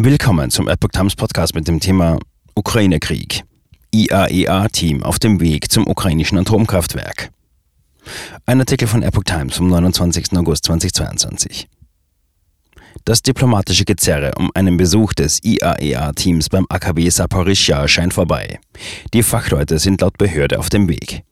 Willkommen zum Epoch Times Podcast mit dem Thema Ukraine-Krieg. IAEA-Team auf dem Weg zum ukrainischen Atomkraftwerk. Ein Artikel von Epoch Times vom 29. August 2022. Das diplomatische Gezerre um einen Besuch des IAEA-Teams beim AKW Saporischja scheint vorbei. Die Fachleute sind laut Behörde auf dem Weg.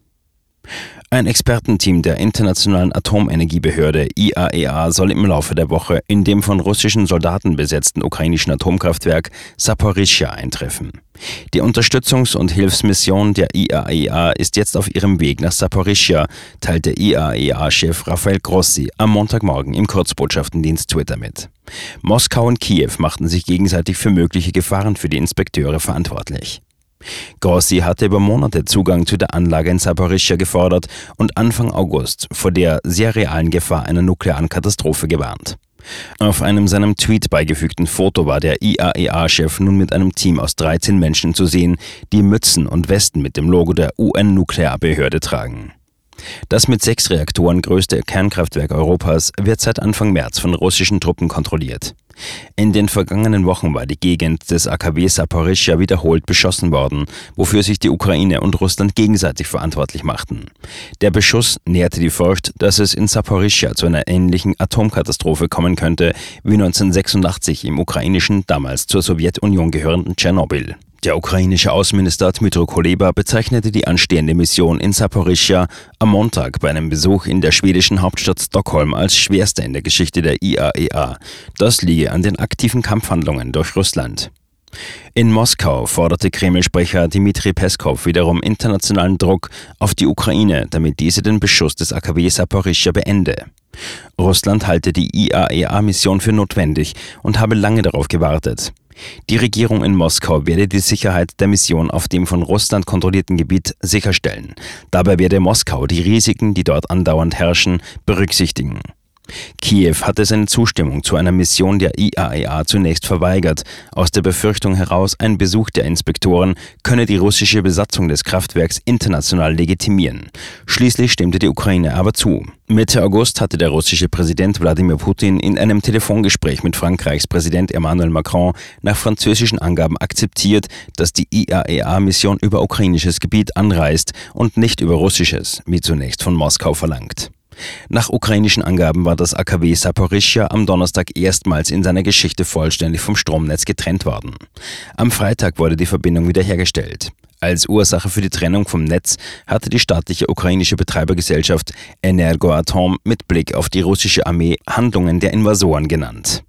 Ein Expertenteam der Internationalen Atomenergiebehörde IAEA e soll im Laufe der Woche in dem von russischen Soldaten besetzten ukrainischen Atomkraftwerk Saporischja eintreffen. Die Unterstützungs- und Hilfsmission der IAEA e ist jetzt auf ihrem Weg nach Saporischja, teilte IAEA-Chef Rafael Grossi am Montagmorgen im Kurzbotschaftendienst Twitter mit. Moskau und Kiew machten sich gegenseitig für mögliche Gefahren für die Inspekteure verantwortlich. Grossi hatte über Monate Zugang zu der Anlage in Saporischja gefordert und Anfang August vor der sehr realen Gefahr einer nuklearen Katastrophe gewarnt. Auf einem seinem Tweet beigefügten Foto war der IAEA-Chef nun mit einem Team aus 13 Menschen zu sehen, die Mützen und Westen mit dem Logo der UN-Nuklearbehörde tragen. Das mit sechs Reaktoren größte Kernkraftwerk Europas wird seit Anfang März von russischen Truppen kontrolliert. In den vergangenen Wochen war die Gegend des AKW Saporischja wiederholt beschossen worden, wofür sich die Ukraine und Russland gegenseitig verantwortlich machten. Der Beschuss nährte die Furcht, dass es in Saporischja zu einer ähnlichen Atomkatastrophe kommen könnte wie 1986 im ukrainischen, damals zur Sowjetunion gehörenden Tschernobyl. Der ukrainische Außenminister Dmytro Kuleba bezeichnete die anstehende Mission in Saporischja am Montag bei einem Besuch in der schwedischen Hauptstadt Stockholm als schwerste in der Geschichte der IAEA. E das liege an den aktiven Kampfhandlungen durch Russland. In Moskau forderte Kreml-Sprecher Dmitri Peskov wiederum internationalen Druck auf die Ukraine, damit diese den Beschuss des AKW Saporischja beende. Russland halte die IAEA-Mission für notwendig und habe lange darauf gewartet. Die Regierung in Moskau werde die Sicherheit der Mission auf dem von Russland kontrollierten Gebiet sicherstellen. Dabei werde Moskau die Risiken, die dort andauernd herrschen, berücksichtigen. Kiew hatte seine Zustimmung zu einer Mission der IAEA zunächst verweigert, aus der Befürchtung heraus, ein Besuch der Inspektoren könne die russische Besatzung des Kraftwerks international legitimieren. Schließlich stimmte die Ukraine aber zu. Mitte August hatte der russische Präsident Wladimir Putin in einem Telefongespräch mit Frankreichs Präsident Emmanuel Macron nach französischen Angaben akzeptiert, dass die IAEA-Mission über ukrainisches Gebiet anreist und nicht über russisches, wie zunächst von Moskau verlangt. Nach ukrainischen Angaben war das AKW Saporischja am Donnerstag erstmals in seiner Geschichte vollständig vom Stromnetz getrennt worden. Am Freitag wurde die Verbindung wiederhergestellt. Als Ursache für die Trennung vom Netz hatte die staatliche ukrainische Betreibergesellschaft Energoatom mit Blick auf die russische Armee Handlungen der Invasoren genannt.